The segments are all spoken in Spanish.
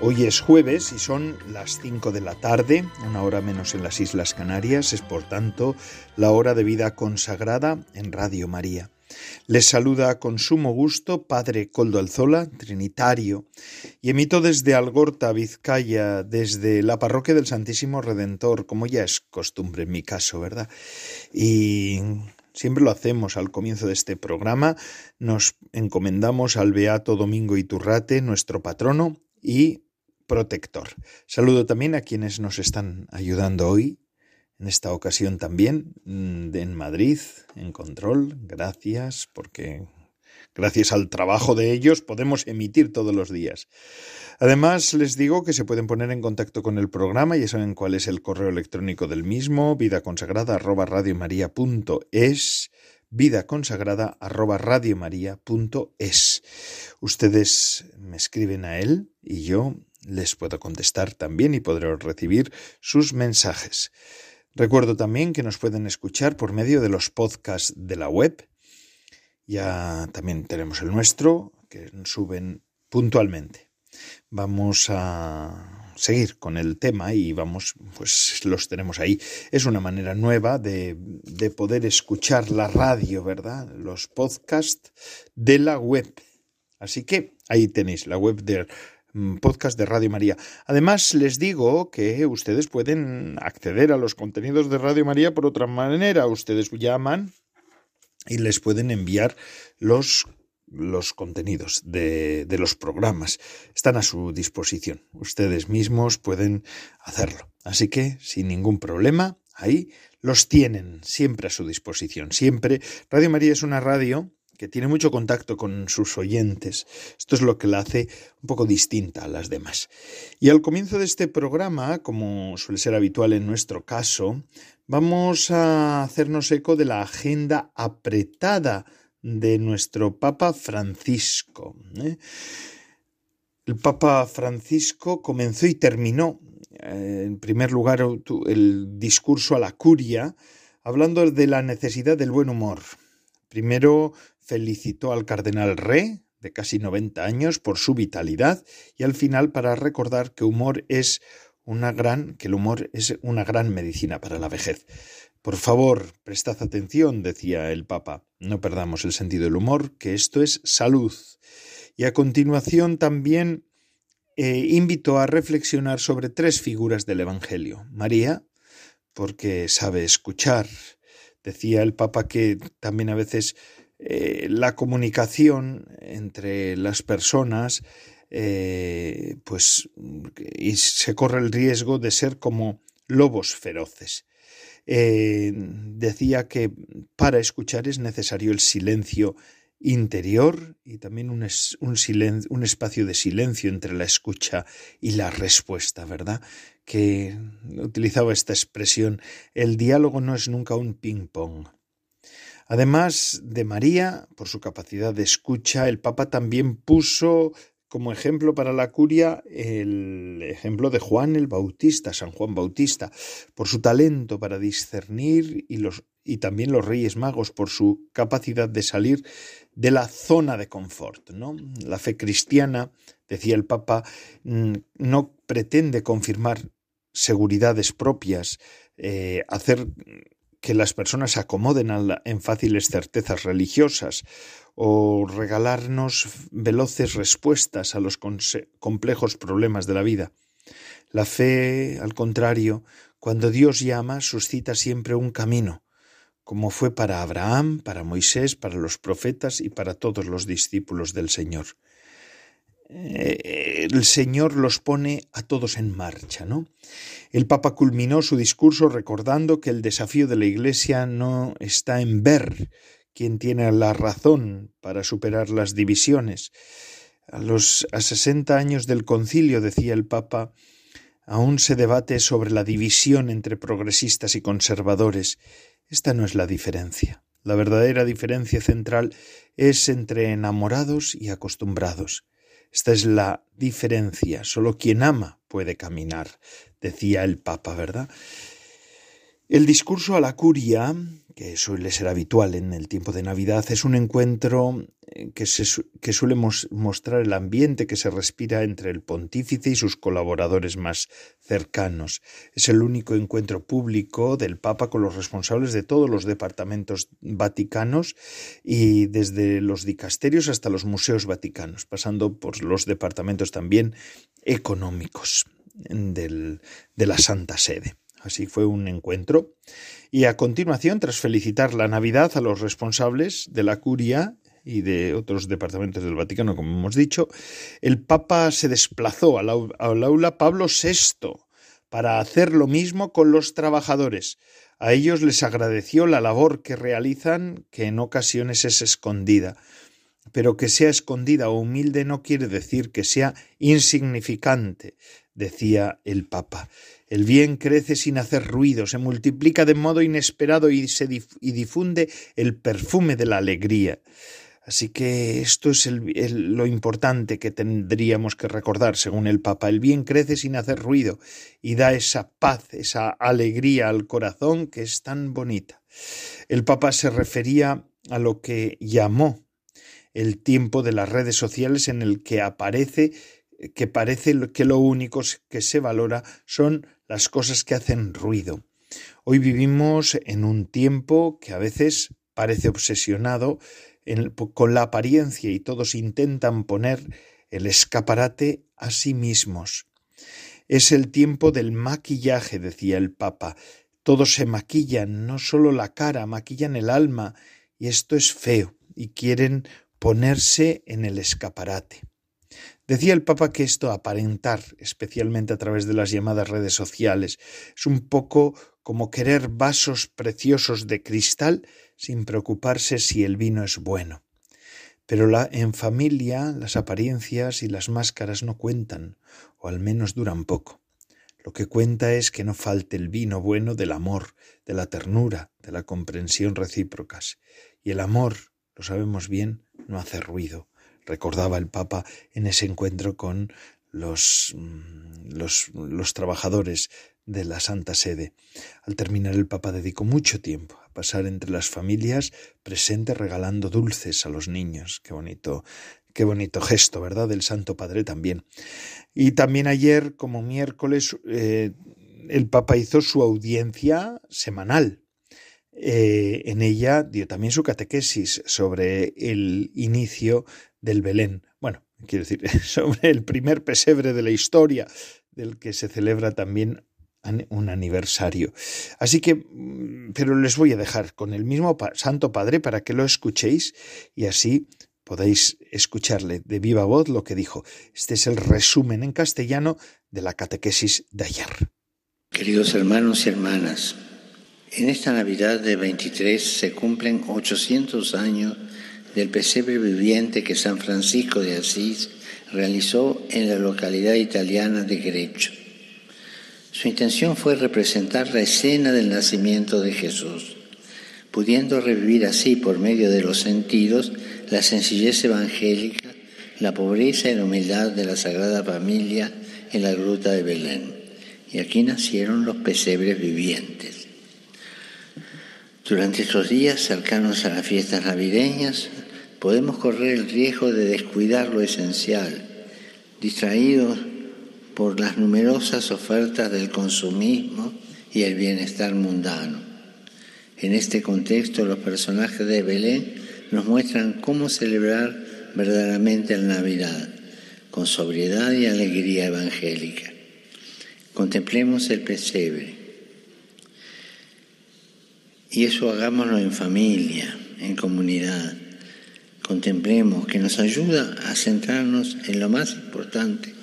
Hoy es jueves y son las 5 de la tarde, una hora menos en las Islas Canarias, es por tanto la hora de vida consagrada en Radio María. Les saluda con sumo gusto Padre Coldo Alzola, trinitario, y emito desde Algorta, Vizcaya, desde la parroquia del Santísimo Redentor, como ya es costumbre en mi caso, ¿verdad? Y Siempre lo hacemos al comienzo de este programa. Nos encomendamos al Beato Domingo Iturrate, nuestro patrono y protector. Saludo también a quienes nos están ayudando hoy, en esta ocasión también, mm, en Madrid, en control. Gracias, porque gracias al trabajo de ellos podemos emitir todos los días. Además, les digo que se pueden poner en contacto con el programa, ya saben cuál es el correo electrónico del mismo, vidaconsagrada arroba radiomaria.es, vidaconsagrada arroba radiomaria.es. Ustedes me escriben a él y yo les puedo contestar también y podré recibir sus mensajes. Recuerdo también que nos pueden escuchar por medio de los podcasts de la web. Ya también tenemos el nuestro, que suben puntualmente vamos a seguir con el tema y vamos, pues los tenemos ahí. Es una manera nueva de, de poder escuchar la radio, ¿verdad? Los podcasts de la web. Así que ahí tenéis la web mm, podcast de Radio María. Además, les digo que ustedes pueden acceder a los contenidos de Radio María por otra manera. Ustedes llaman y les pueden enviar los los contenidos de, de, los programas están a su disposición. Ustedes mismos pueden hacerlo. Así que, sin ningún problema, ahí los tienen siempre a su disposición. Siempre. Radio María es una radio que tiene mucho contacto con sus oyentes. Esto es lo que la hace un poco distinta a las demás. Y al comienzo de este programa, como suele ser habitual en nuestro caso, vamos a hacernos eco de la agenda apretada de nuestro Papa Francisco. ¿eh? El Papa Francisco comenzó y terminó, eh, en primer lugar, el discurso a la curia, hablando de la necesidad del buen humor. Primero felicitó al cardenal Re, de casi 90 años, por su vitalidad, y al final para recordar que humor es una gran, que el humor es una gran medicina para la vejez. Por favor, prestad atención, decía el Papa, no perdamos el sentido del humor, que esto es salud. Y a continuación también eh, invitó a reflexionar sobre tres figuras del Evangelio. María, porque sabe escuchar. Decía el Papa que también a veces eh, la comunicación entre las personas eh, pues y se corre el riesgo de ser como lobos feroces. Eh, decía que para escuchar es necesario el silencio interior y también un, un, un, espacio de silencio entre la escucha y la respuesta, ¿verdad? Que utilizaba esta expresión, el diálogo no es nunca un ping-pong. Además de María, por su capacidad de escucha, el Papa también puso como ejemplo para la curia el ejemplo de Juan el Bautista, San Juan Bautista, por su talento para discernir y, también los Reyes Magos por su capacidad de salir de la zona de confort. ¿no? La fe cristiana, decía el Papa, mm, no pretende confirmar seguridades propias, eh, hacer que las personas acomoden en fáciles certezas religiosas o regalarnos veloces respuestas a los complejos problemas de la vida. La fe, al contrario, cuando Dios llama, suscita siempre un camino, como fue para Abraham, para Moisés, para los profetas y para todos los discípulos del Señor. El Señor los pone a todos en marcha, ¿no? El Papa culminó su discurso recordando que el desafío de la Iglesia no está en ver, quien tiene la razón para superar las divisiones. A los a 60 años del concilio, decía el Papa, Aún se debate sobre la división entre progresistas y conservadores. Esta no es la diferencia. La verdadera diferencia central es entre enamorados y acostumbrados. Esta es la diferencia. Solo quien ama puede caminar, decía el Papa, ¿verdad? El discurso a la curia, que suele ser habitual en el tiempo de Navidad, es un encuentro eh, que, que suele mostrar el ambiente que se respira entre el pontífice y sus colaboradores más cercanos. Es el único encuentro público del Papa con los responsables de todos los departamentos vaticanos y desde los dicasterios hasta los museos vaticanos, pasando por los departamentos también económicos del, de la Santa Sede. Así fue un encuentro. Y a continuación, tras felicitar la Navidad a los responsables de la curia y de otros departamentos del Vaticano, como hemos dicho, el Papa se desplazó al, aula Pablo VI para hacer lo mismo con los trabajadores. A ellos les agradeció la labor que realizan, que en ocasiones es escondida. Pero que sea escondida o humilde no quiere decir que sea insignificante, decía el Papa. El bien crece sin hacer ruido, se multiplica de modo inesperado y, se difunde el perfume de la alegría. Así que esto es lo importante que tendríamos que recordar, según el Papa. El bien crece sin hacer ruido y da esa paz, esa alegría al corazón que es tan bonita. El Papa se refería a lo que llamó el tiempo de las redes sociales en el que aparece que parece que lo único que se valora son las cosas que hacen ruido. Hoy vivimos en un tiempo que a veces parece obsesionado con la apariencia y todos intentan poner el escaparate a sí mismos. Es el tiempo del maquillaje, decía el Papa. Todos se maquillan, no solo la cara, maquillan el alma, y esto es feo, y quieren ponerse en el escaparate. Decía el Papa que esto aparentar, especialmente a través de las llamadas redes sociales, es un poco como querer vasos preciosos de cristal sin preocuparse si el vino es bueno. Pero la, en familia las apariencias y las máscaras no cuentan, o al menos duran poco. Lo que cuenta es que no falte el vino bueno del amor, de la ternura, de la comprensión recíprocas. Y el amor, lo sabemos bien, no hace ruido, recordaba el Papa en ese encuentro con los, mm, los, los, trabajadores de la Santa Sede. Al terminar el Papa dedicó mucho tiempo a pasar entre las familias presentes regalando dulces a los niños. Qué bonito, qué bonito gesto, ¿verdad? Del Santo Padre también. Y también ayer, como miércoles, eh, el Papa hizo su audiencia semanal eh, en ella dio también su catequesis sobre el inicio del Belén. Bueno, quiero decir, sobre el primer pesebre de la historia, del que se celebra también un aniversario. Así que, mm, pero les voy a dejar con el mismo Santo Padre para que lo escuchéis y así podáis escucharle de viva voz lo que dijo. Este es el resumen en castellano de la catequesis de ayer. Queridos hermanos y hermanas, en esta Navidad de 23 se cumplen 800 años del pesebre viviente que San Francisco de Asís realizó en la localidad italiana de Grecho. Su intención fue representar la escena del nacimiento de Jesús, pudiendo revivir así por medio de los sentidos la sencillez evangélica, la pobreza y la humildad de la Sagrada Familia en la gruta de Belén. Y aquí nacieron los pesebres vivientes. Durante estos días cercanos a las fiestas navideñas, podemos correr el riesgo de descuidar lo esencial, distraídos por las numerosas ofertas del consumismo y el bienestar mundano. En este contexto, los personajes de Belén nos muestran cómo celebrar verdaderamente la Navidad, con sobriedad y alegría evangélica. Contemplemos el pesebre. Y eso hagámoslo en familia, en comunidad contemplemos, que nos ayuda a centrarnos en lo más importante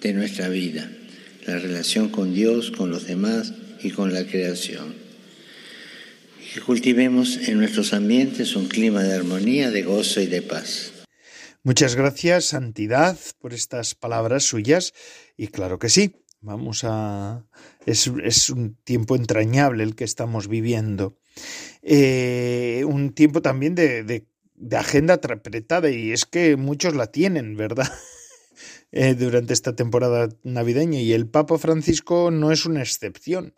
de nuestra vida, la relación con Dios, con los demás y con la creación. Que cultivemos en nuestros ambientes un clima de armonía, de gozo y de paz. Muchas gracias, Santidad, por estas palabras suyas. Y claro que sí, Vamos a. Es, un tiempo entrañable el que estamos viviendo. Eh, un tiempo también de, de, agenda apretada, y es que muchos la tienen, ¿verdad? Eh, durante esta temporada navideña, y el Papa Francisco no es una excepción.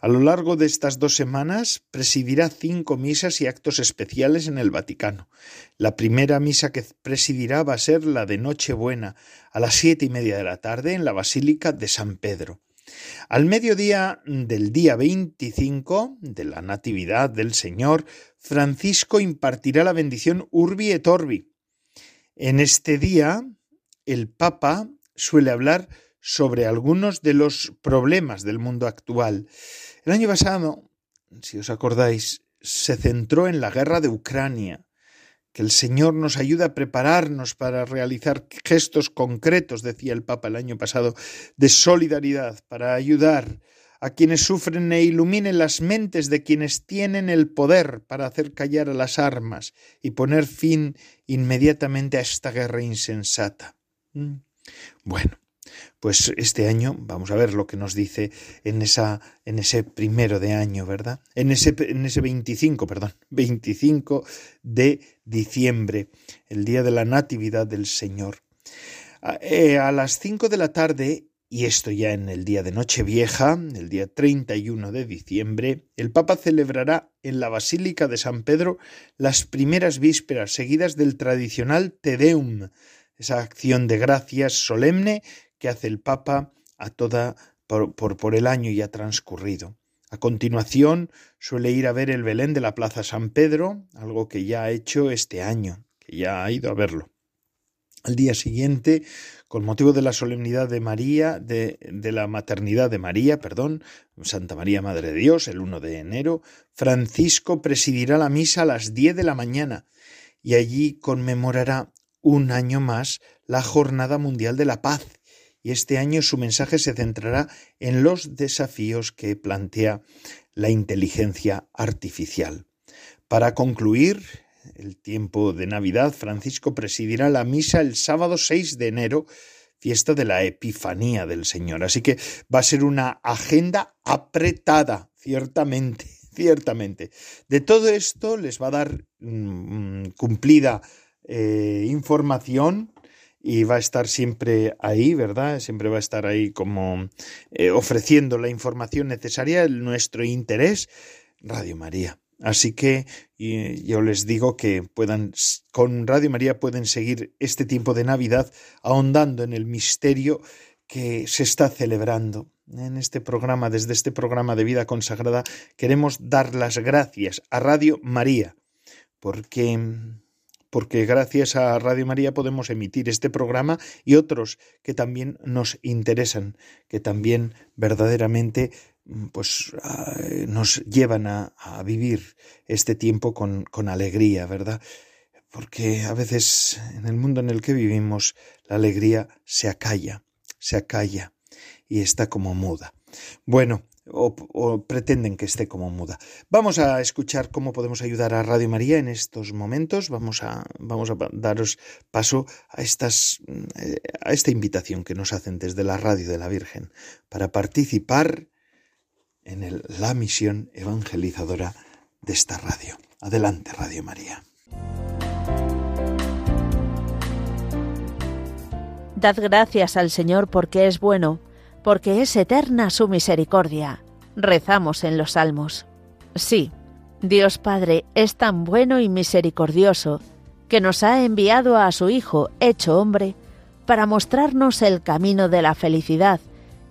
A lo largo de estas dos semanas presidirá cinco misas y actos especiales en el Vaticano. La primera misa que presidirá va a ser la de Nochebuena, a las siete y media de la tarde en la Basílica de San Pedro. Al mediodía del día 25 de la Natividad del Señor, Francisco impartirá la bendición Urbi et Orbi. En este día, el Papa suele hablar sobre algunos de los problemas del mundo actual. El año pasado, si os acordáis, se centró en la guerra de Ucrania. Que el Señor nos ayude a prepararnos para realizar gestos concretos, decía el Papa el año pasado, de solidaridad, para ayudar a quienes sufren e iluminen las mentes de quienes tienen el poder para hacer callar a las armas y poner fin inmediatamente a esta guerra insensata. Mm. Bueno, pues este año vamos a ver lo que nos dice en esa en ese primero de año, ¿verdad? En ese en ese 25, perdón, 25 de diciembre, el día de la Natividad del Señor. A, eh, a las 5 de la tarde y esto ya en el día de Nochevieja, el día 31 de diciembre, el Papa celebrará en la Basílica de San Pedro las primeras vísperas seguidas del tradicional Te Deum, esa acción de gracias solemne que hace el Papa a toda por, por, el año ya transcurrido. A continuación suele ir a ver el Belén de la Plaza San Pedro, algo que ya ha hecho este año, que ya ha ido a verlo. Al día siguiente, con motivo de la solemnidad de María, de, de, la maternidad de María, perdón, Santa María Madre de Dios, el 1 de enero, Francisco presidirá la misa a las 10 de la mañana y allí conmemorará un año más la Jornada Mundial de la Paz y este año su mensaje se centrará en los desafíos que plantea la inteligencia artificial. Para concluir el tiempo de Navidad, Francisco presidirá la misa el sábado 6 de enero, fiesta de la Epifanía del Señor. Así que va a ser una agenda apretada, ciertamente, ciertamente. De todo esto les va a dar mm, mm, cumplida eh, información y va a estar siempre ahí, ¿verdad? Siempre va a estar ahí como eh, ofreciendo la información necesaria, nuestro interés, Radio María. Así que yo les digo que puedan, con Radio María pueden seguir este tiempo de Navidad ahondando en el misterio que se está celebrando. En este programa, desde este programa de vida consagrada, queremos dar las gracias a Radio María, porque porque gracias a Radio María podemos emitir este programa y otros que también nos interesan, que también verdaderamente mm, pues nos llevan a, vivir este tiempo con, con alegría, ¿verdad? Porque a veces en el mundo en el que vivimos la alegría se acalla, se acalla y está como muda. Bueno, o, pretenden que esté como muda. Vamos a escuchar cómo podemos ayudar a Radio María en estos momentos. Vamos a, vamos a daros paso a, estas, eh, a esta invitación que nos hacen desde la Radio de la Virgen para participar en la misión evangelizadora de esta radio. Adelante, Radio María. Dad gracias al Señor porque es bueno porque es eterna su misericordia. Rezamos en los salmos. Sí, Dios Padre es tan bueno y misericordioso que nos ha enviado a su Hijo, hecho hombre, para mostrarnos el camino de la felicidad,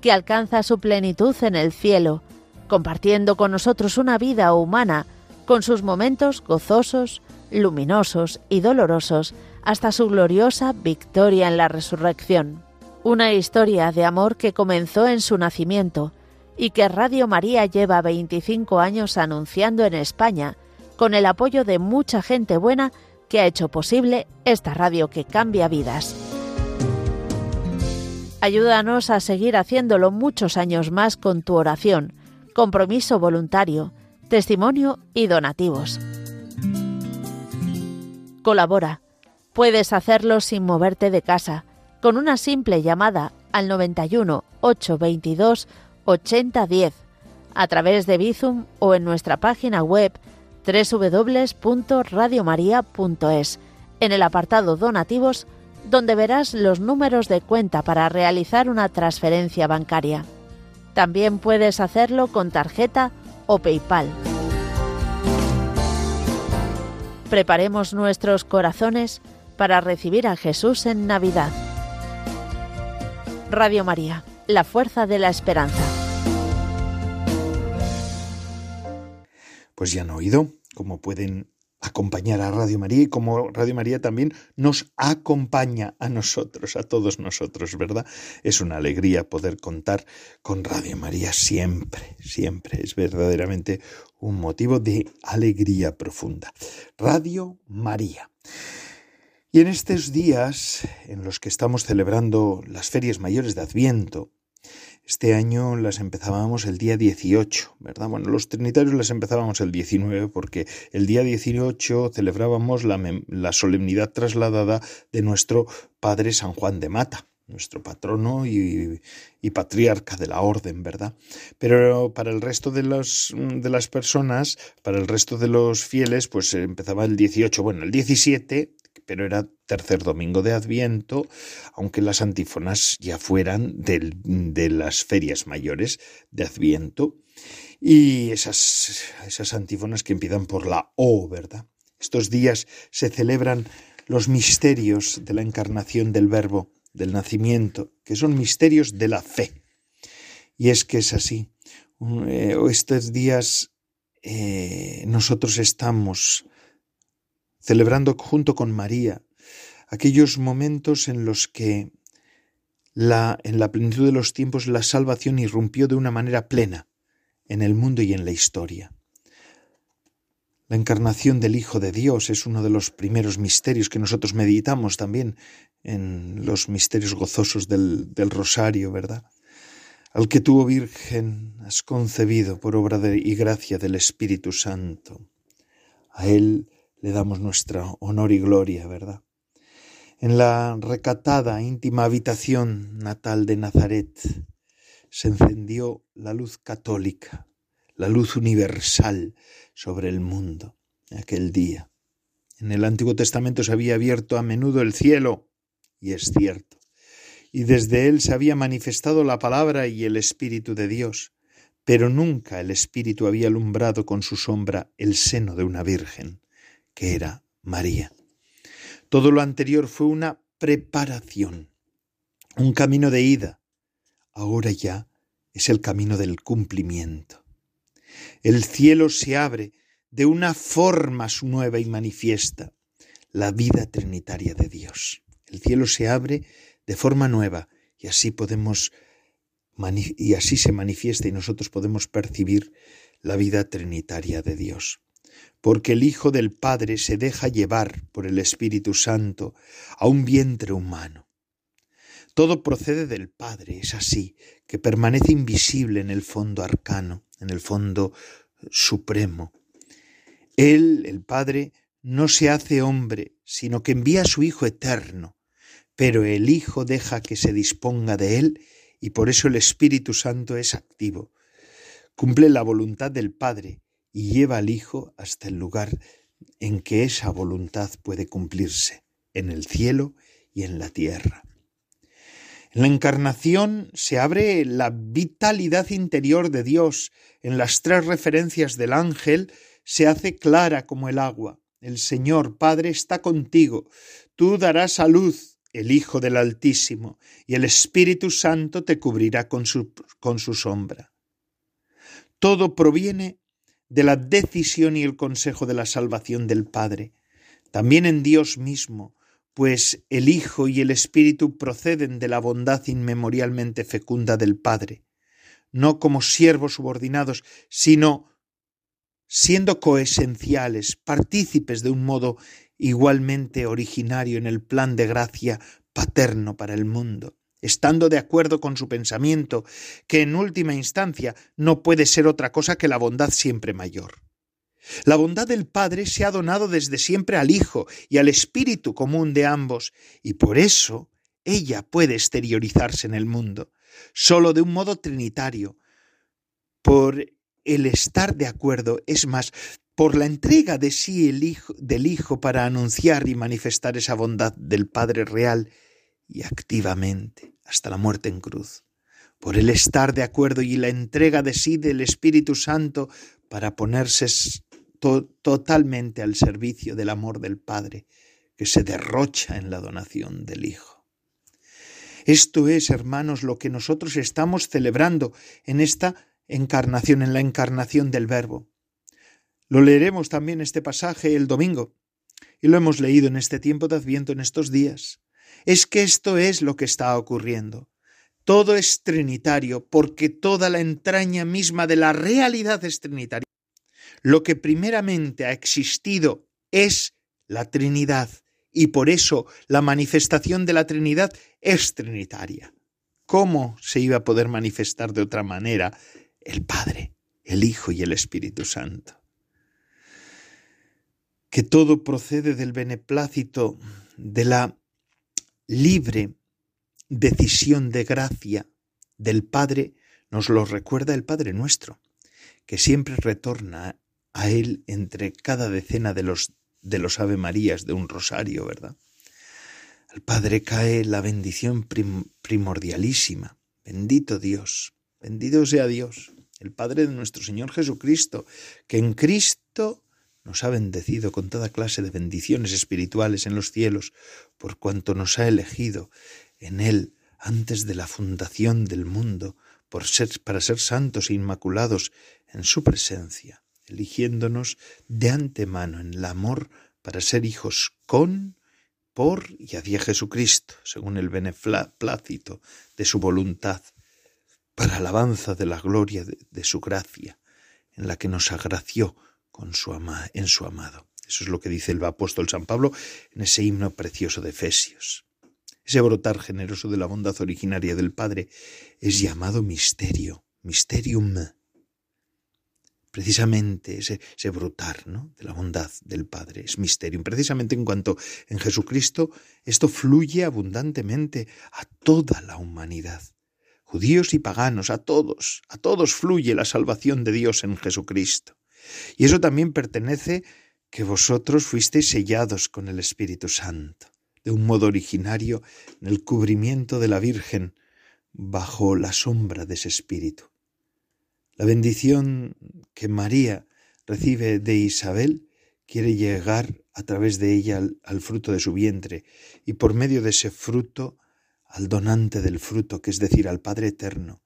que alcanza su plenitud en el cielo, compartiendo con nosotros una vida humana, con sus momentos gozosos, luminosos y dolorosos, hasta su gloriosa victoria en la resurrección una historia de amor que comenzó en su nacimiento y que Radio María lleva 25 años anunciando en España, con el apoyo de mucha gente buena que ha hecho posible esta radio que cambia vidas. Ayúdanos a seguir haciéndolo muchos años más con tu oración, compromiso voluntario, testimonio y donativos. Colabora. Puedes hacerlo sin moverte de casa con una simple llamada al 91 822 8010 a través de Bizum o en nuestra página web www.radiomaria.es en el apartado Donativos donde verás los números de cuenta para realizar una transferencia bancaria. También puedes hacerlo con tarjeta o PayPal. Preparemos nuestros corazones para recibir a Jesús en Navidad. Radio María, la fuerza de la esperanza. Pues ya han oído cómo pueden acompañar a Radio María y como Radio María también nos acompaña a nosotros, a todos nosotros, ¿verdad? Es una alegría poder contar con Radio María siempre, siempre. Es verdaderamente un motivo de alegría profunda. Radio María. Y en estos días en los que estamos celebrando las ferias mayores de Adviento, este año las empezábamos el día 18, ¿verdad? Bueno, los trinitarios las empezábamos el 19 porque el día 18 celebrábamos la, solemnidad trasladada de nuestro Padre San Juan de Mata, nuestro patrono y, y, patriarca de la orden, ¿verdad? Pero para el resto de, los, de las personas, para el resto de los fieles, pues empezaba el 18, bueno, el 17 pero era tercer domingo de Adviento, aunque las antífonas ya fueran de las ferias mayores de Adviento, y esas, esas antífonas que empiezan por la O, ¿verdad? Estos días se celebran los misterios de la encarnación del Verbo, del nacimiento, que son misterios de la fe. Y es que es así. Eh, estos días eh, nosotros estamos celebrando junto con María aquellos momentos en los que la, en la plenitud de los tiempos la salvación irrumpió de una manera plena en el mundo y en la historia. La encarnación del Hijo de Dios es uno de los primeros misterios que nosotros meditamos también en los misterios gozosos del, del rosario, ¿verdad? Al que tuvo Virgen has concebido por obra y gracia del Espíritu Santo. A Él le damos nuestro honor y gloria, ¿verdad? En la recatada, íntima habitación natal de Nazaret se encendió la luz católica, la luz universal sobre el mundo aquel día. En el Antiguo Testamento se había abierto a menudo el cielo, y es cierto, y desde él se había manifestado la palabra y el Espíritu de Dios, pero nunca el Espíritu había alumbrado con su sombra el seno de una virgen que era María. Todo lo anterior fue una preparación, un camino de ida. Ahora ya es el camino del cumplimiento. El cielo se abre de una forma nueva y manifiesta, la vida trinitaria de Dios. El cielo se abre de forma nueva y así podemos y así se manifiesta y nosotros podemos percibir la vida trinitaria de Dios porque el Hijo del Padre se deja llevar por el Espíritu Santo a un vientre humano. Todo procede del Padre, es así, que permanece invisible en el fondo arcano, en el fondo supremo. Él, el Padre, no se hace hombre, sino que envía a su Hijo eterno, pero el Hijo deja que se disponga de él y por eso el Espíritu Santo es activo. Cumple la voluntad del Padre y lleva al Hijo hasta el lugar en que esa voluntad puede cumplirse, en el cielo y en la tierra. En la encarnación se abre la vitalidad interior de Dios. En las tres referencias del ángel se hace clara como el agua. El Señor Padre está contigo. Tú darás a luz el Hijo del Altísimo, y el Espíritu Santo te cubrirá con su, con su sombra. Todo proviene de la decisión y el consejo de la salvación del Padre, también en Dios mismo, pues el Hijo y el Espíritu proceden de la bondad inmemorialmente fecunda del Padre, no como siervos subordinados, sino siendo coesenciales, partícipes de un modo igualmente originario en el plan de gracia paterno para el mundo estando de acuerdo con su pensamiento, que en última instancia no puede ser otra cosa que la bondad siempre mayor. La bondad del Padre se ha donado desde siempre al Hijo y al Espíritu común de ambos, y por eso ella puede exteriorizarse en el mundo, solo de un modo trinitario, por el estar de acuerdo, es más, por la entrega de sí el hijo, del Hijo para anunciar y manifestar esa bondad del Padre real y activamente hasta la muerte en cruz, por el estar de acuerdo y la entrega de sí del Espíritu Santo para ponerse totalmente al servicio del amor del Padre que se derrocha en la donación del Hijo. Esto es, hermanos, lo que nosotros estamos celebrando en esta encarnación, en la encarnación del Verbo. Lo leeremos también este pasaje el domingo, y lo hemos leído en este tiempo de Adviento, en estos días. Es que esto es lo que está ocurriendo. Todo es trinitario, porque toda la entraña misma de la realidad es trinitaria. Lo que primeramente ha existido es la Trinidad, y por eso la manifestación de la Trinidad es trinitaria. ¿Cómo se iba a poder manifestar de otra manera el Padre, el Hijo y el Espíritu Santo? Que todo procede del beneplácito, de la libre decisión de gracia del Padre, nos lo recuerda el Padre nuestro, que siempre retorna a Él entre cada decena de los de los Ave Marías de un rosario, ¿verdad? Al Padre cae la bendición primordialísima. Bendito Dios, bendito sea Dios, el Padre de nuestro Señor Jesucristo, que en Cristo nos ha bendecido con toda clase de bendiciones espirituales en los cielos, por cuanto nos ha elegido en Él antes de la fundación del mundo, por ser, para ser santos e inmaculados en su presencia eligiéndonos de antemano en el amor para ser hijos con, por y hacia Jesucristo, según el beneplácito de su voluntad, para alabanza de la gloria de, su gracia, en la que nos agració con su en su amado. Eso es lo que dice el apóstol San Pablo en ese himno precioso de Efesios. Ese brotar generoso de la bondad originaria del Padre es llamado misterio, mysterium, precisamente ese, ese brotar ¿no? de la bondad del Padre, es misterio. Precisamente en cuanto en Jesucristo esto fluye abundantemente a toda la humanidad. Judíos y paganos, a todos, a todos fluye la salvación de Dios en Jesucristo. Y eso también pertenece que vosotros fuisteis sellados con el Espíritu Santo, de un modo originario en el cubrimiento de la Virgen, bajo la sombra de ese Espíritu. La bendición que María recibe de Isabel quiere llegar a través de ella al, fruto de su vientre y por medio de ese fruto al donante del fruto, que es decir, al Padre Eterno,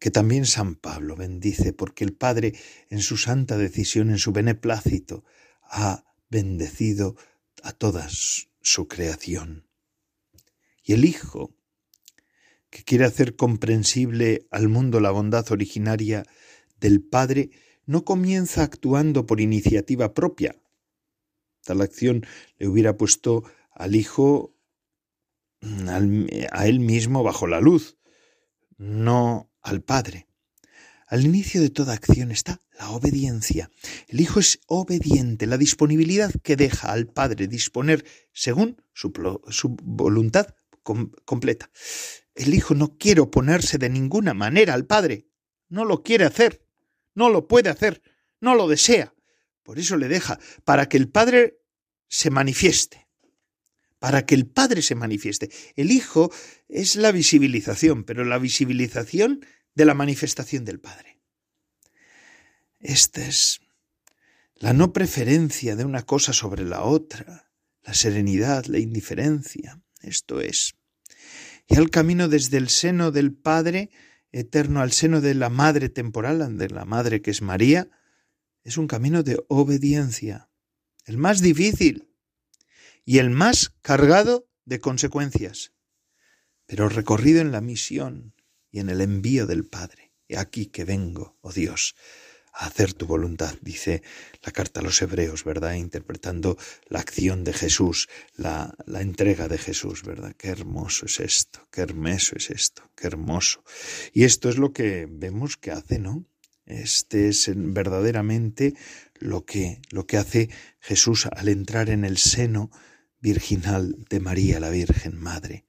que también San Pablo bendice, porque el Padre, en su santa decisión, en su beneplácito, ha bendecido a toda su creación. Y el Hijo, que quiere hacer comprensible al mundo la bondad originaria del Padre, no comienza actuando por iniciativa propia. Tal acción le hubiera puesto al Hijo a él mismo bajo la luz, no al Padre. Al inicio de toda acción está la obediencia. El Hijo es obediente, la disponibilidad que deja al Padre disponer según su, voluntad completa. El Hijo no quiere oponerse de ninguna manera al Padre. No lo quiere hacer. No lo puede hacer. No lo desea. Por eso le deja, para que el Padre se manifieste. Para que el Padre se manifieste. El Hijo es la visibilización, pero la visibilización de la manifestación del Padre. Esta es la no preferencia de una cosa sobre la otra, la serenidad, la indiferencia. Esto es y al camino desde el seno del Padre eterno al seno de la Madre temporal, de la Madre que es María, es un camino de obediencia, el más difícil y el más cargado de consecuencias, pero recorrido en la misión y en el envío del Padre. He aquí que vengo, oh Dios, a hacer tu voluntad, dice la carta a los hebreos, ¿verdad? Interpretando la acción de Jesús, la, la entrega de Jesús, ¿verdad? Qué hermoso es esto, qué hermoso es esto, qué hermoso. Y esto es lo que vemos que hace, ¿no? Este es verdaderamente lo que, lo que hace Jesús al entrar en el seno virginal de María, la Virgen Madre.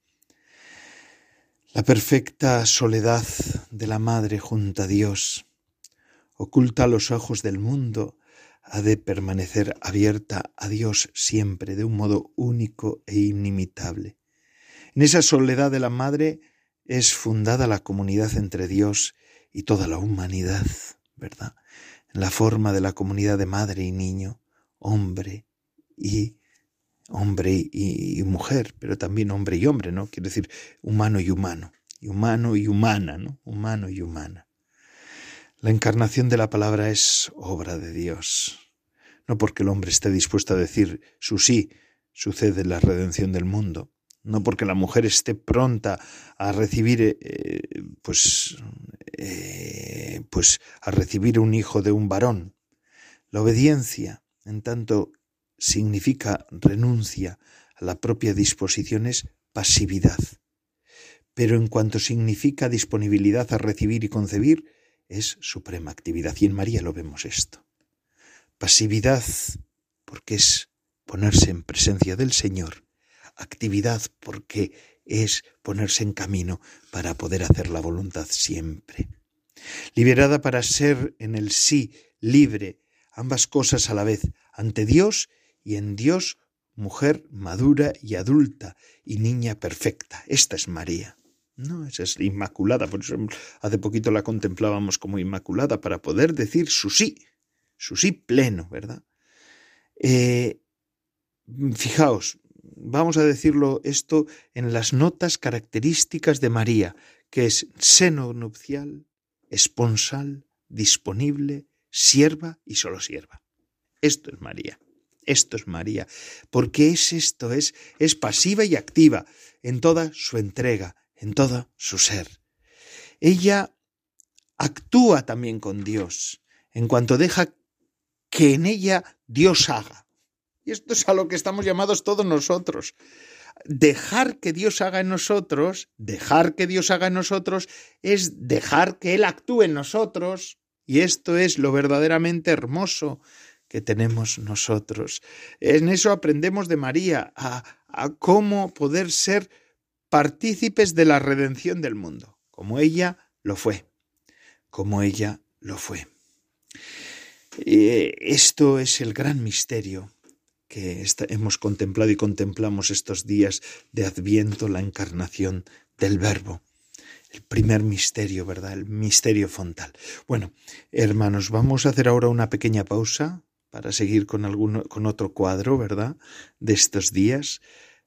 La perfecta soledad de la madre junto a Dios, oculta a los ojos del mundo, ha de permanecer abierta a Dios siempre de un modo único e inimitable. En esa soledad de la madre es fundada la comunidad entre Dios y toda la humanidad, ¿verdad? En la forma de la comunidad de madre y niño, hombre y hombre y, mujer, pero también hombre y hombre, ¿no? Quiero decir, humano y humano, y humano y humana, ¿no? Humano y humana. La encarnación de la palabra es obra de Dios. No porque el hombre esté dispuesto a decir su sí, sucede la redención del mundo, no porque la mujer esté pronta a recibir, eh, pues, eh, pues, a recibir un hijo de un varón. La obediencia, en tanto, significa renuncia a la propia disposición es pasividad. Pero en cuanto significa disponibilidad a recibir y concebir, es suprema actividad. Y en María lo vemos esto. Pasividad, porque es ponerse en presencia del Señor actividad porque es ponerse en camino para poder hacer la voluntad siempre. Liberada para ser en el sí libre, ambas cosas a la vez, ante Dios y en Dios, mujer madura y adulta y niña perfecta. Esta es María. No, esa es inmaculada, por eso hace poquito la contemplábamos como inmaculada para poder decir su sí, su sí pleno, ¿verdad? Eh, fijaos, vamos a decirlo esto en las notas características de María, que es seno nupcial, esponsal, disponible, sierva y solo sierva. Esto es María. Esto es María. Porque es esto, es, es pasiva y activa en toda su entrega, en todo su ser. Ella actúa también con Dios, en cuanto deja que en ella Dios haga. Y esto es a lo que estamos llamados todos nosotros. Dejar que Dios haga en nosotros, dejar que Dios haga en nosotros, es dejar que Él actúe en nosotros. Y esto es lo verdaderamente hermoso que tenemos nosotros. En eso aprendemos de María, a, a cómo poder ser partícipes de la redención del mundo, como ella lo fue, como ella lo fue. Eh, esto es el gran misterio que hemos contemplado y contemplamos estos días de Adviento, la encarnación del Verbo. El primer misterio, ¿verdad? El misterio fontal. Bueno, hermanos, vamos a hacer ahora una pequeña pausa para seguir con, alguno, con otro cuadro, ¿verdad? De estos días.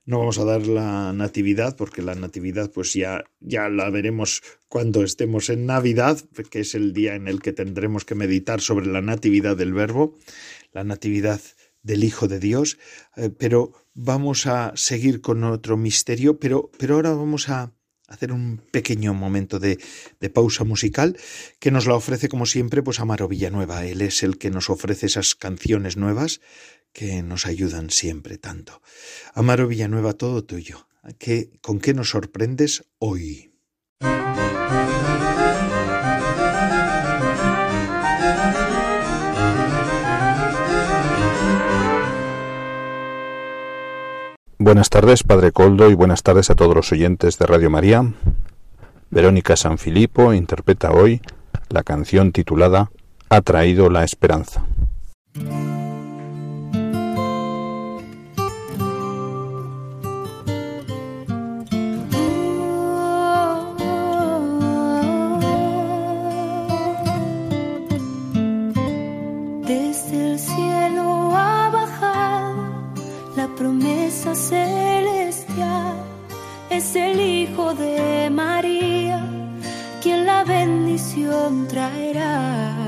No vamos a dar la natividad porque la natividad pues ya, ya la veremos cuando estemos en Navidad, que es el día en el que tendremos que meditar sobre la natividad del verbo. La natividad del Hijo de Dios, eh, pero vamos a seguir con otro misterio, pero, pero ahora vamos a hacer un pequeño momento de, de, pausa musical que nos la ofrece como siempre pues Amaro Villanueva. Él es el que nos ofrece esas canciones nuevas que nos ayudan siempre tanto. Amaro Villanueva, todo tuyo. ¿Qué, ¿Con qué nos sorprendes hoy? Buenas tardes, Padre Coldo, y buenas tardes a todos los oyentes de Radio María. Verónica Sanfilippo interpreta hoy la canción titulada Ha traído la esperanza. Traerá.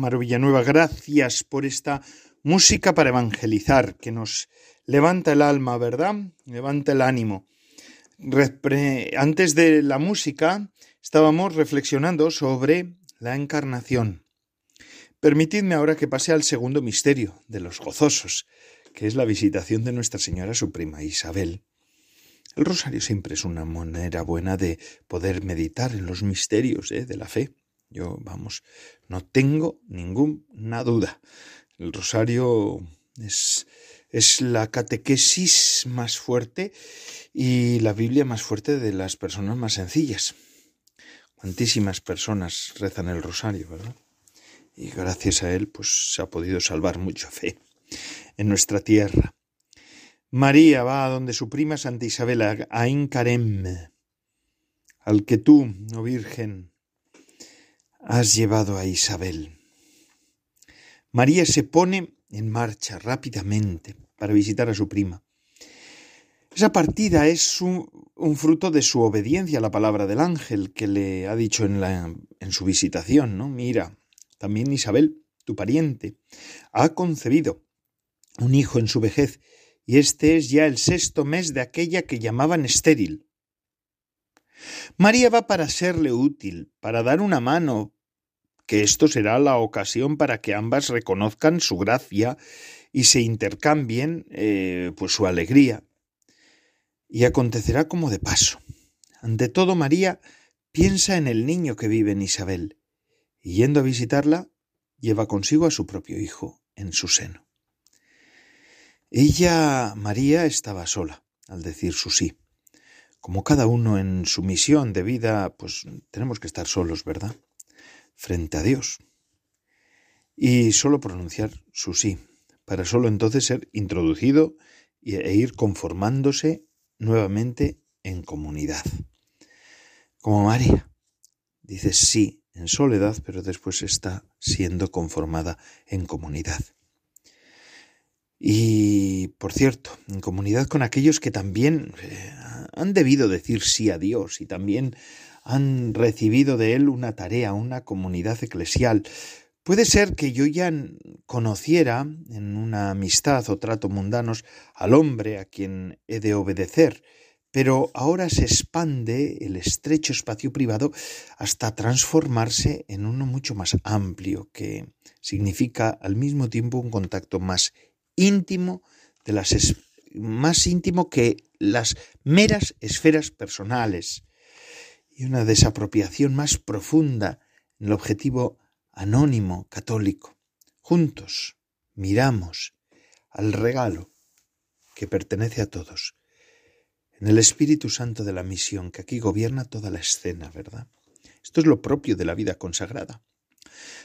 Amaro Villanueva, gracias por esta música para evangelizar, que nos levanta el alma, ¿verdad? Levanta el ánimo. Antes de la música estábamos reflexionando sobre la encarnación. Permitidme ahora que pase al segundo misterio de los gozosos, que es la visitación de Nuestra Señora su prima Isabel. El rosario siempre es una manera buena de poder meditar en los misterios ¿eh? de la fe. Yo, vamos, no tengo ninguna duda. El rosario es, es la catequesis más fuerte y la Biblia más fuerte de las personas más sencillas. Cuantísimas personas rezan el rosario, ¿verdad? Y gracias a él, pues se ha podido salvar mucha fe en nuestra tierra. María va a donde su prima Santa Isabel, a Ain Carem, al que tú, oh Virgen, has llevado a Isabel. María se pone en marcha rápidamente para visitar a su prima. Esa partida es un, fruto de su obediencia a la palabra del ángel que le ha dicho en, en su visitación, ¿no? Mira, también Isabel, tu pariente, ha concebido un hijo en su vejez, y este es ya el sexto mes de aquella que llamaban estéril. María va para serle útil, para dar una mano, que esto será la ocasión para que ambas reconozcan su gracia y se intercambien eh, pues su alegría. Y acontecerá como de paso. Ante todo, María piensa en el niño que vive en Isabel, y yendo a visitarla, lleva consigo a su propio hijo en su seno. Ella, María, estaba sola al decir su sí. Como cada uno en su misión de vida, pues tenemos que estar solos, ¿verdad? Frente a Dios. Y solo pronunciar su sí, para solo entonces ser introducido e ir conformándose nuevamente en comunidad. Como María, dice sí en soledad, pero después está siendo conformada en comunidad. Y, por cierto, en comunidad con aquellos que también eh, han debido decir sí a Dios y también han recibido de Él una tarea, una comunidad eclesial. Puede ser que yo ya conociera en una amistad o trato mundanos al hombre a quien he de obedecer, pero ahora se expande el estrecho espacio privado hasta transformarse en uno mucho más amplio, que significa al mismo tiempo un contacto más íntimo de las más íntimo que las meras esferas personales y una desapropiación más profunda en el objetivo anónimo católico. Juntos miramos al regalo que pertenece a todos, en el Espíritu Santo de la misión que aquí gobierna toda la escena, ¿verdad? Esto es lo propio de la vida consagrada.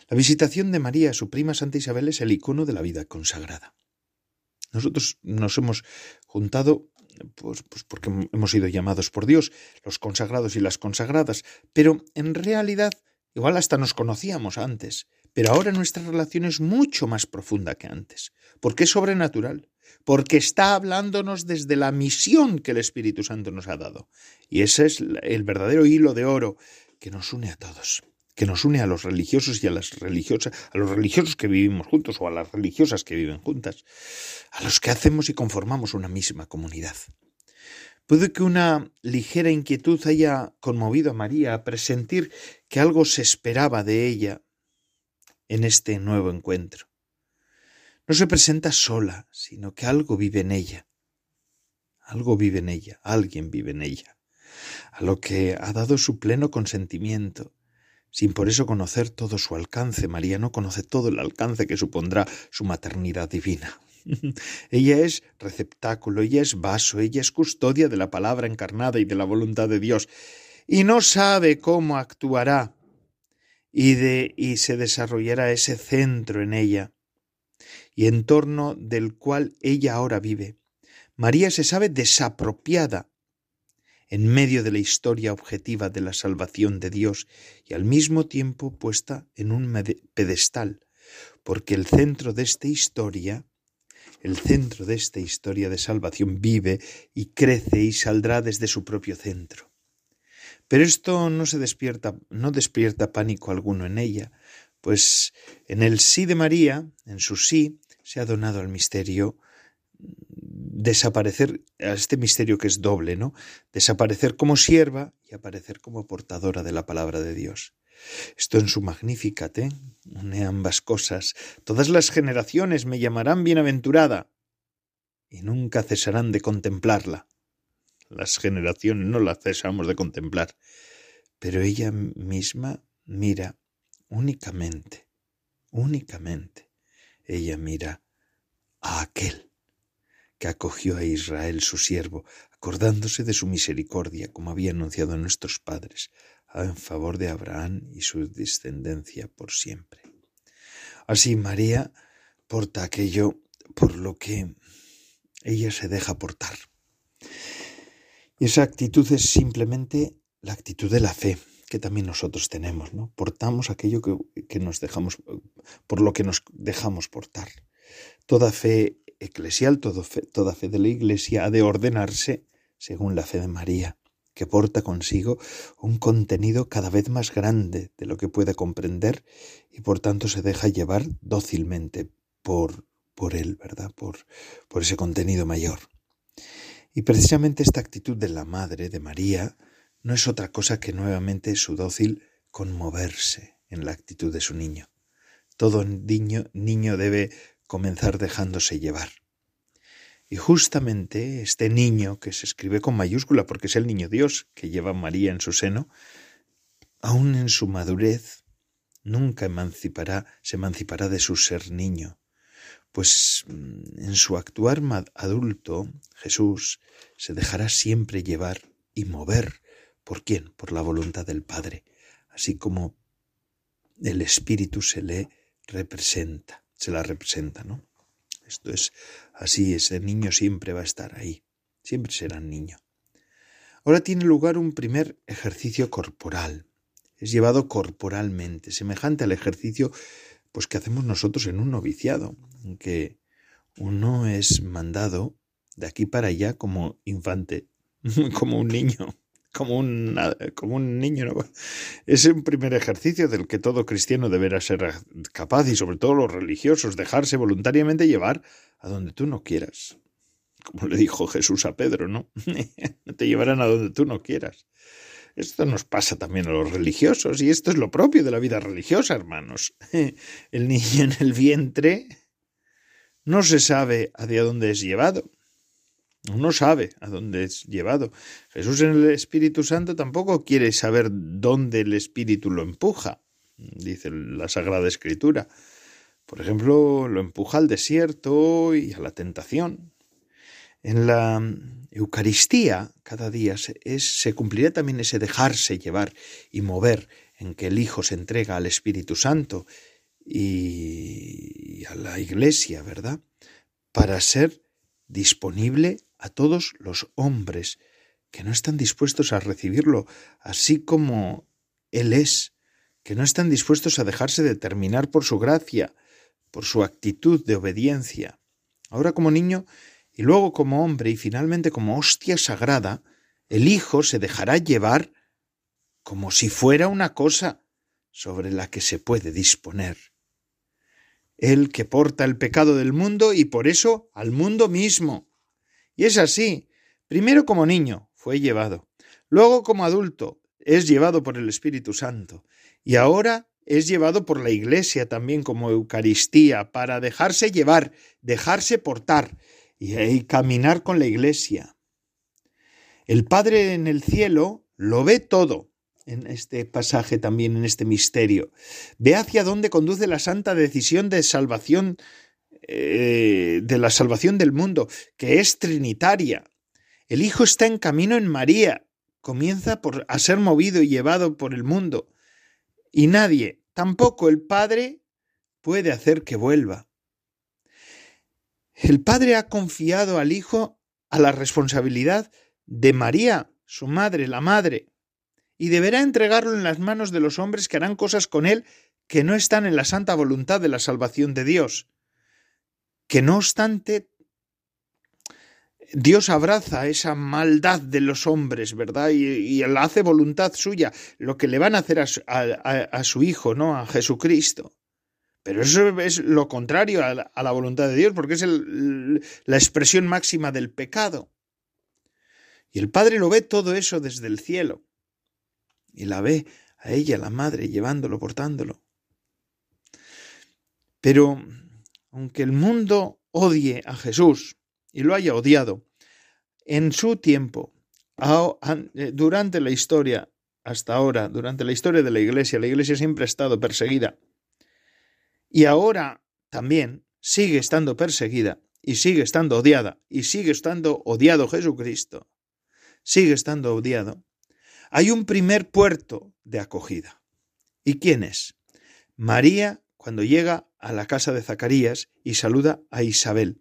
La visitación de María a su prima Santa Isabel es el icono de la vida consagrada. Nosotros nos hemos juntado pues, pues porque hemos sido llamados por Dios, los consagrados y las consagradas, pero en realidad igual hasta nos conocíamos antes, pero ahora nuestra relación es mucho más profunda que antes, porque es sobrenatural, porque está hablándonos desde la misión que el Espíritu Santo nos ha dado. Y ese es el verdadero hilo de oro que nos une a todos, que nos une a los religiosos y a las religiosas, a los religiosos que vivimos juntos o a las religiosas que viven juntas, a los que hacemos y conformamos una misma comunidad. Puede que una ligera inquietud haya conmovido a María a presentir que algo se esperaba de ella en este nuevo encuentro. No se presenta sola, sino que algo vive en ella. Algo vive en ella, alguien vive en ella, a lo que ha dado su pleno consentimiento, sin por eso conocer todo su alcance. María no conoce todo el alcance que supondrá su maternidad divina. ella es receptáculo, ella es vaso, ella es custodia de la palabra encarnada y de la voluntad de Dios, y no sabe cómo actuará y, de, y se desarrollará ese centro en ella y en torno del cual ella ahora vive. María se sabe desapropiada en medio de la historia objetiva de la salvación de Dios y al mismo tiempo puesta en un pedestal, porque el centro de esta historia el centro de esta historia de salvación vive y crece y saldrá desde su propio centro. Pero esto no se despierta, no despierta pánico alguno en ella, pues en el sí de María, en su sí, se ha donado al misterio desaparecer, a este misterio que es doble, ¿no? Desaparecer como sierva y aparecer como portadora de la palabra de Dios. Esto en su Magnificat, ¿eh? Une ambas cosas. Todas las generaciones me llamarán bienaventurada y nunca cesarán de contemplarla. Las generaciones no la cesamos de contemplar, pero ella misma mira únicamente, únicamente, ella mira a aquel que acogió a Israel su siervo, acordándose de su misericordia, como había anunciado a nuestros padres, en favor de Abraham y su descendencia por siempre. Así María porta aquello por lo que ella se deja portar. Y esa actitud es simplemente la actitud de la fe que también nosotros tenemos, ¿no? Portamos aquello que, nos dejamos, por lo que nos dejamos portar. Toda fe eclesial, toda fe de la Iglesia ha de ordenarse según la fe de María que porta consigo un contenido cada vez más grande de lo que puede comprender y por tanto se deja llevar dócilmente por, por él, ¿verdad? Por, por ese contenido mayor. Y precisamente esta actitud de la Madre, de María, no es otra cosa que nuevamente su dócil conmoverse en la actitud de su niño. Todo niño, niño debe comenzar dejándose llevar. Y justamente este niño, que se escribe con mayúscula porque es el niño Dios que lleva María en su seno, aun en su madurez, nunca emancipará, se emancipará de su ser niño, pues mm, en su actuar adulto, Jesús se dejará siempre llevar y mover. ¿Por quién? Por la voluntad del Padre, así como el Espíritu se le representa, se la representa, ¿no? Esto es así, ese niño siempre va a estar ahí, siempre será niño. Ahora tiene lugar un primer ejercicio corporal. Es llevado corporalmente, semejante al ejercicio pues que hacemos nosotros en un noviciado, en que uno es mandado de aquí para allá como infante, como un niño como un, como un niño. Es un primer ejercicio del que todo cristiano deberá ser capaz y sobre todo los religiosos, dejarse voluntariamente llevar a donde tú no quieras. Como le dijo Jesús a Pedro, ¿no? no te llevarán a donde tú no quieras. Esto nos pasa también a los religiosos y esto es lo propio de la vida religiosa, hermanos. El niño en el vientre no se sabe hacia dónde es llevado. Uno sabe a dónde es llevado. Jesús en el Espíritu Santo tampoco quiere saber dónde el Espíritu lo empuja, dice la Sagrada Escritura. Por ejemplo, lo empuja al desierto y a la tentación. En la Eucaristía cada día se, se cumplirá también ese dejarse llevar y mover en que el Hijo se entrega al Espíritu Santo y a la Iglesia, ¿verdad? Para ser disponible a todos los hombres que no están dispuestos a recibirlo así como Él es, que no están dispuestos a dejarse determinar por su gracia, por su actitud de obediencia. Ahora como niño y luego como hombre y finalmente como hostia sagrada, el Hijo se dejará llevar como si fuera una cosa sobre la que se puede disponer. Él que porta el pecado del mundo y por eso al mundo mismo. Y es así. Primero como niño fue llevado, luego como adulto es llevado por el Espíritu Santo y ahora es llevado por la Iglesia también como Eucaristía para dejarse llevar, dejarse portar y, caminar con la Iglesia. El Padre en el cielo lo ve todo en este pasaje también, en este misterio. Ve hacia dónde conduce la santa decisión de salvación, eh, de la salvación del mundo, que es trinitaria. El Hijo está en camino en María, comienza por, a ser movido y llevado por el mundo. Y nadie, tampoco el Padre, puede hacer que vuelva. El Padre ha confiado al Hijo a la responsabilidad de María, su madre, la madre, y deberá entregarlo en las manos de los hombres que harán cosas con él que no están en la santa voluntad de la salvación de Dios. Que no obstante, Dios abraza esa maldad de los hombres, ¿verdad? Y, la hace voluntad suya, lo que le van a hacer a, su Hijo, ¿no? A Jesucristo. Pero eso es lo contrario a la, voluntad de Dios, porque es la expresión máxima del pecado. Y el Padre lo ve todo eso desde el cielo. Y la ve a ella, la madre, llevándolo, portándolo. Pero, aunque el mundo odie a Jesús, y lo haya odiado, en su tiempo, eh, durante la historia, hasta ahora, durante la historia de la Iglesia, la Iglesia siempre ha estado perseguida y ahora también sigue estando perseguida y sigue estando odiada y sigue estando odiado Jesucristo, sigue estando odiado, hay un primer puerto de acogida. ¿Y quién es? María cuando llega a la casa de Zacarías y saluda a Isabel,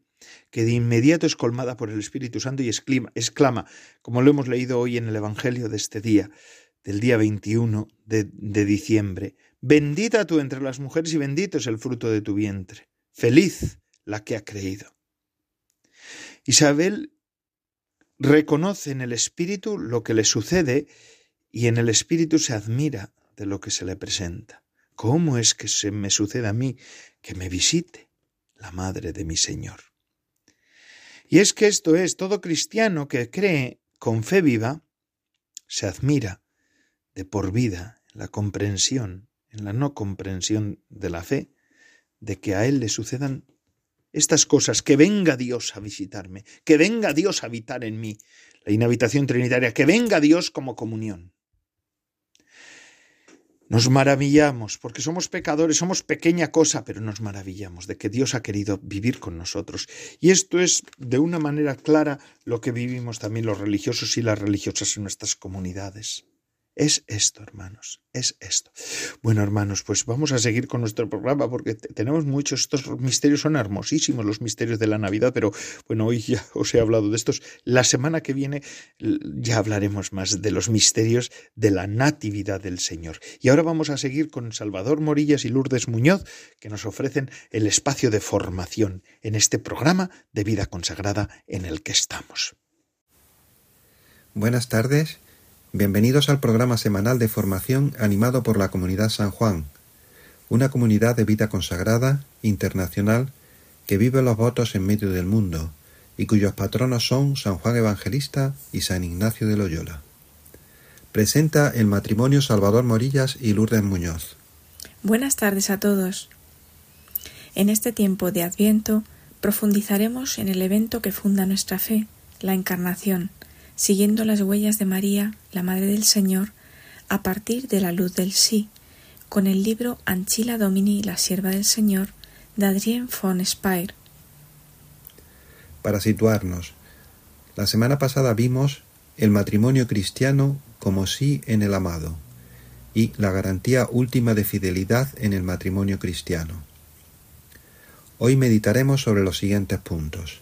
que de inmediato es colmada por el Espíritu Santo y exclama, como lo hemos leído hoy en el Evangelio de este día, del día 21 de, de diciembre, Bendita tú entre las mujeres y bendito es el fruto de tu vientre. Feliz la que ha creído. Isabel reconoce en el Espíritu lo que le sucede y en el Espíritu se admira de lo que se le presenta. ¿Cómo es que se me sucede a mí que me visite la Madre de mi Señor? Y es que esto es, todo cristiano que cree con fe viva, se admira de por vida la comprensión en la no comprensión de la fe, de que a Él le sucedan estas cosas, que venga Dios a visitarme, que venga Dios a habitar en mí, la inhabitación trinitaria, que venga Dios como comunión. Nos maravillamos, porque somos pecadores, somos pequeña cosa, pero nos maravillamos de que Dios ha querido vivir con nosotros. Y esto es de una manera clara lo que vivimos también los religiosos y las religiosas en nuestras comunidades. Es esto, hermanos, es esto. Bueno, hermanos, pues vamos a seguir con nuestro programa porque tenemos muchos, estos misterios son hermosísimos, los misterios de la Navidad, pero bueno, hoy ya os he hablado de estos. La semana que viene ya hablaremos más de los misterios de la Natividad del Señor. Y ahora vamos a seguir con Salvador Morillas y Lourdes Muñoz, que nos ofrecen el espacio de formación en este programa de vida consagrada en el que estamos. Buenas tardes Bienvenidos al programa semanal de formación animado por la Comunidad San Juan, una comunidad de vida consagrada, internacional, que vive los votos en medio del mundo y cuyos patronos son San Juan Evangelista y San Ignacio de Loyola. Presenta el matrimonio Salvador Morillas y Lourdes Muñoz. Buenas tardes a todos. En este tiempo de Adviento profundizaremos en el evento que funda nuestra fe, la Encarnación, siguiendo las huellas de María, la Madre del Señor, a partir de la luz del sí, con el libro Anchila Domini, la sierva del Señor, de Adrien von Speyer. Para situarnos, la semana pasada vimos el matrimonio cristiano como sí en el amado y la garantía última de fidelidad en el matrimonio cristiano. Hoy meditaremos sobre los siguientes puntos.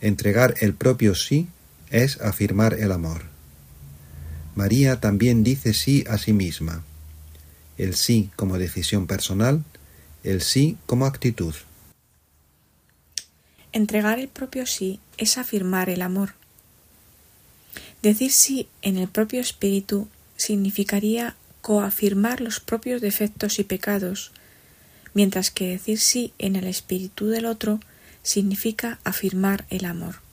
Entregar el propio sí es afirmar el amor. María también dice sí a sí misma. El sí como decisión personal, el sí como actitud. Entregar el propio sí es afirmar el amor. Decir sí en el propio espíritu significaría coafirmar los propios defectos y pecados, mientras que decir sí en el espíritu del otro significa afirmar el amor.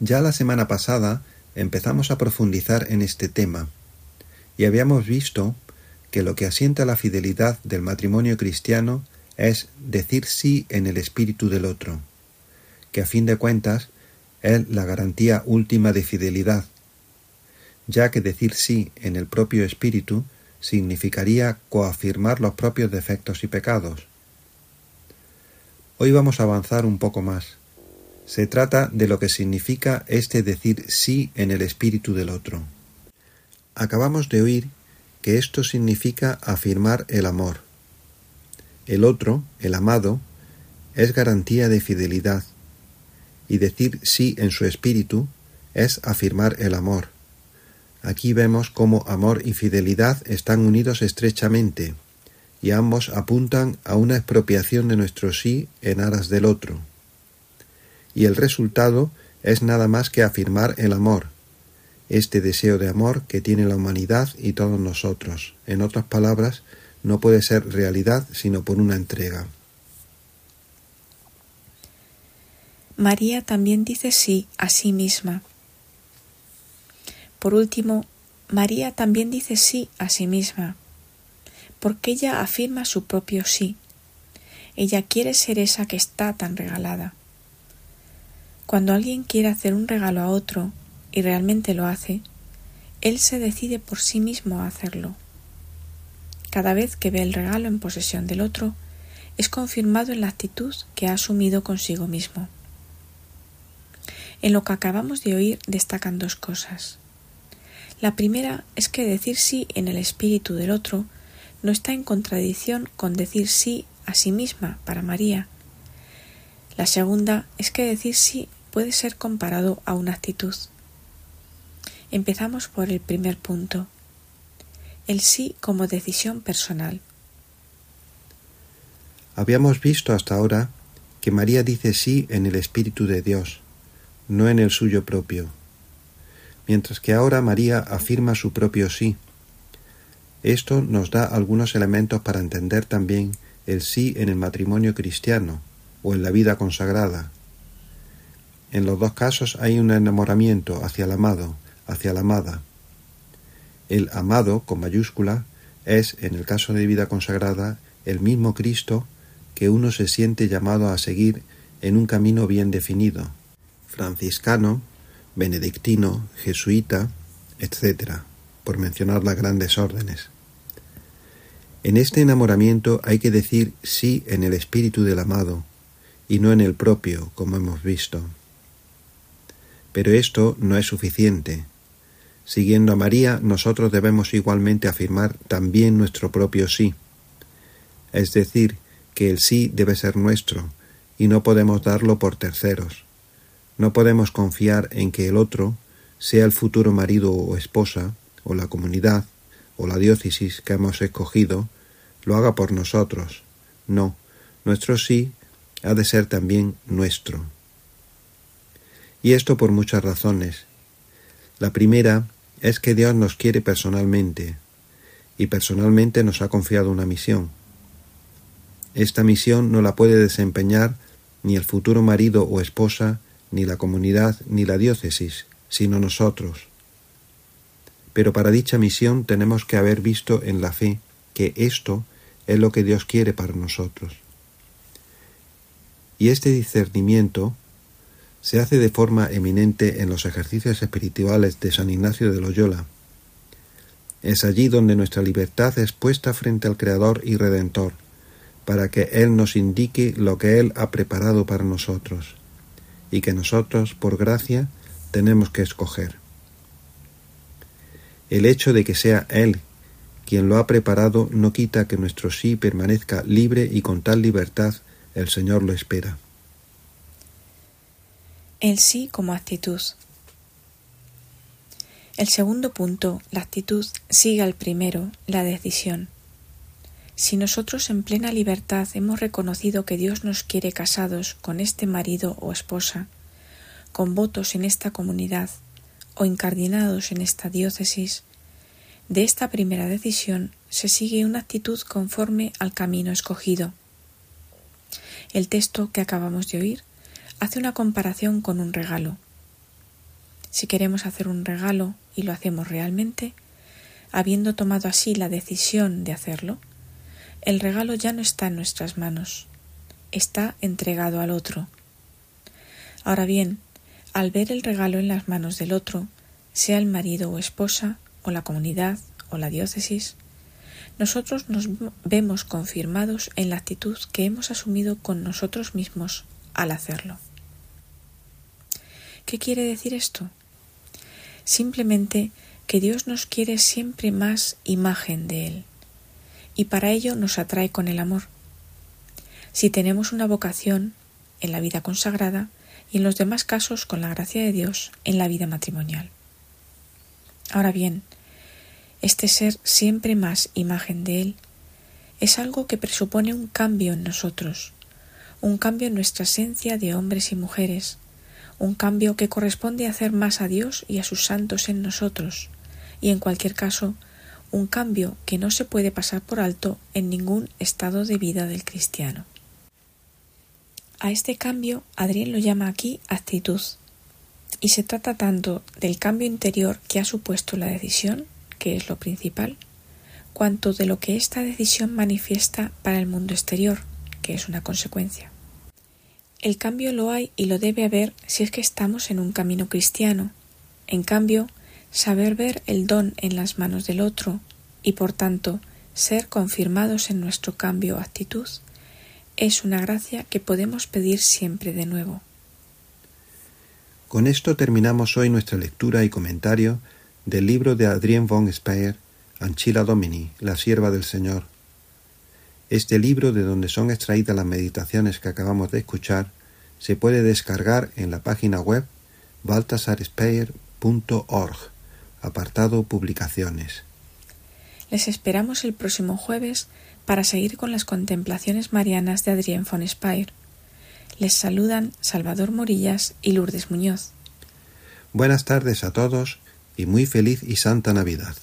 Ya la semana pasada empezamos a profundizar en este tema y habíamos visto que lo que asienta la fidelidad del matrimonio cristiano es decir sí en el espíritu del otro, que a fin de cuentas es la garantía última de fidelidad, ya que decir sí en el propio espíritu significaría coafirmar los propios defectos y pecados. Hoy vamos a avanzar un poco más. Se trata de lo que significa este decir sí en el espíritu del otro. Acabamos de oír que esto significa afirmar el amor. El otro, el amado, es garantía de fidelidad, y decir sí en su espíritu es afirmar el amor. Aquí vemos cómo amor y fidelidad están unidos estrechamente, y ambos apuntan a una expropiación de nuestro sí en aras del otro. Y el resultado es nada más que afirmar el amor, este deseo de amor que tiene la humanidad y todos nosotros. En otras palabras, no puede ser realidad sino por una entrega. María también dice sí a sí misma. Por último, María también dice sí a sí misma, porque ella afirma su propio sí. Ella quiere ser esa que está tan regalada. Cuando alguien quiere hacer un regalo a otro y realmente lo hace, él se decide por sí mismo a hacerlo. Cada vez que ve el regalo en posesión del otro, es confirmado en la actitud que ha asumido consigo mismo. En lo que acabamos de oír destacan dos cosas. La primera es que decir sí en el espíritu del otro no está en contradicción con decir sí a sí misma para María. La segunda es que decir sí puede ser comparado a una actitud. Empezamos por el primer punto. El sí como decisión personal. Habíamos visto hasta ahora que María dice sí en el Espíritu de Dios, no en el suyo propio, mientras que ahora María afirma su propio sí. Esto nos da algunos elementos para entender también el sí en el matrimonio cristiano o en la vida consagrada. En los dos casos hay un enamoramiento hacia el amado, hacia la amada. El amado, con mayúscula, es, en el caso de vida consagrada, el mismo Cristo que uno se siente llamado a seguir en un camino bien definido, franciscano, benedictino, jesuita, etc., por mencionar las grandes órdenes. En este enamoramiento hay que decir sí en el espíritu del amado y no en el propio, como hemos visto. Pero esto no es suficiente. Siguiendo a María, nosotros debemos igualmente afirmar también nuestro propio sí. Es decir, que el sí debe ser nuestro, y no podemos darlo por terceros. No podemos confiar en que el otro, sea el futuro marido o esposa, o la comunidad, o la diócesis que hemos escogido, lo haga por nosotros. No, nuestro sí ha de ser también nuestro. Y esto por muchas razones. La primera es que Dios nos quiere personalmente, y personalmente nos ha confiado una misión. Esta misión no la puede desempeñar ni el futuro marido o esposa ni la comunidad, ni la diócesis, sino nosotros. Pero para dicha misión tenemos que haber visto en la fe que esto es lo que Dios quiere para nosotros. Y este discernimiento se hace de forma eminente en los ejercicios espirituales de San Ignacio de Loyola. Es allí donde nuestra libertad es puesta frente al Creador y Redentor, para que Él nos indique lo que Él ha preparado para nosotros y que nosotros, por gracia, tenemos que escoger. El hecho de que sea Él quien lo ha preparado no quita que nuestro sí permanezca libre y con tal libertad el Señor lo espera. El sí como actitud. El segundo punto, la actitud, sigue al primero, la decisión. Si nosotros en plena libertad hemos reconocido que Dios nos quiere casados con este marido o esposa, con votos en esta comunidad o incardinados en esta diócesis, de esta primera decisión se sigue una actitud conforme al camino escogido. El texto que acabamos de oír hace una comparación con un regalo. Si queremos hacer un regalo y lo hacemos realmente, habiendo tomado así la decisión de hacerlo, el regalo ya no está en nuestras manos, está entregado al otro. Ahora bien, al ver el regalo en las manos del otro, sea el marido o esposa, o la comunidad, o la diócesis, nosotros nos vemos confirmados en la actitud que hemos asumido con nosotros mismos al hacerlo. ¿Qué quiere decir esto? Simplemente que Dios nos quiere siempre más imagen de Él, y para ello nos atrae con el amor. Si tenemos una vocación en la vida consagrada y en los demás casos con la gracia de Dios en la vida matrimonial. Ahora bien, este ser siempre más imagen de Él es algo que presupone un cambio en nosotros, un cambio en nuestra esencia de hombres y mujeres, un cambio que corresponde hacer más a Dios y a sus santos en nosotros, y en cualquier caso, un cambio que no se puede pasar por alto en ningún estado de vida del cristiano. A este cambio Adrián lo llama aquí actitud, y se trata tanto del cambio interior que ha supuesto la decisión, que es lo principal, cuanto de lo que esta decisión manifiesta para el mundo exterior, que es una consecuencia. El cambio lo hay y lo debe haber si es que estamos en un camino cristiano. En cambio, saber ver el don en las manos del otro y por tanto ser confirmados en nuestro cambio o actitud es una gracia que podemos pedir siempre de nuevo. Con esto terminamos hoy nuestra lectura y comentario del libro de Adrien von Speyer, Anchila Domini, la sierva del Señor, este libro, de donde son extraídas las meditaciones que acabamos de escuchar, se puede descargar en la página web baltasarspeyer.org, apartado Publicaciones. Les esperamos el próximo jueves para seguir con las contemplaciones marianas de Adrián von Speyer. Les saludan Salvador Morillas y Lourdes Muñoz. Buenas tardes a todos y muy feliz y santa Navidad.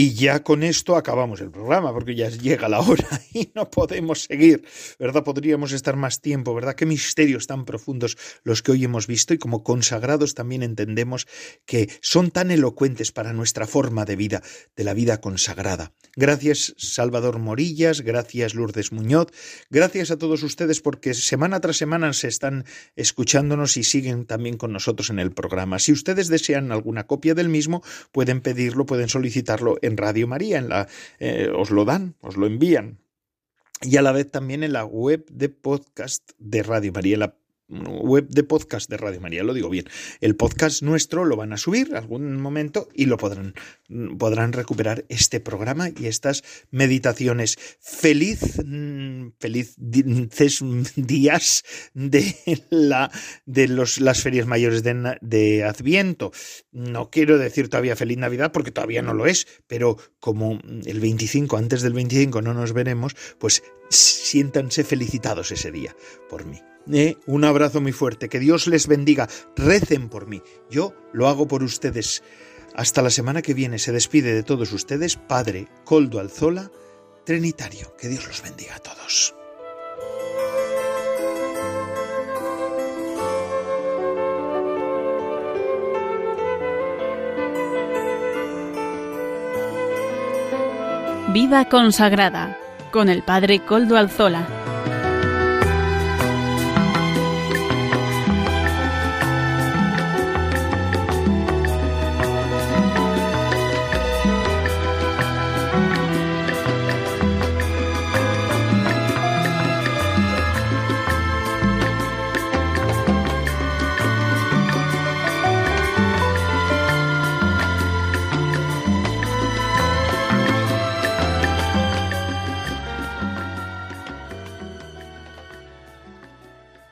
Y ya con esto acabamos el programa, porque ya llega la hora y no podemos seguir, ¿verdad? Podríamos estar más tiempo, ¿verdad? Qué misterios tan profundos los que hoy hemos visto y como consagrados también entendemos que son tan elocuentes para nuestra forma de vida, de la vida consagrada. Gracias Salvador Morillas, gracias Lourdes Muñoz, gracias a todos ustedes porque semana tras semana se están escuchándonos y siguen también con nosotros en el programa. Si ustedes desean alguna copia del mismo, pueden pedirlo, pueden solicitarlo Radio María, en la, eh, os lo dan, os lo envían. Y a la vez también en la web de podcast de Radio María, la web de podcast de Radio María, lo digo bien. El podcast nuestro lo van a subir algún momento y lo podrán, podrán recuperar este programa y estas meditaciones. Feliz, mm, felices días de, la, de los, las ferias mayores de, de Adviento. No quiero decir todavía feliz Navidad porque todavía no lo es, pero como el 25, antes del 25 no nos veremos, pues siéntanse felicitados ese día por mí. Eh, un abrazo muy fuerte, que Dios les bendiga, recen por mí, yo lo hago por ustedes. Hasta la semana que viene se despide de todos ustedes Padre Coldo Alzola, Trinitario, que Dios los bendiga a todos. Vida consagrada con el Padre Coldo Alzola.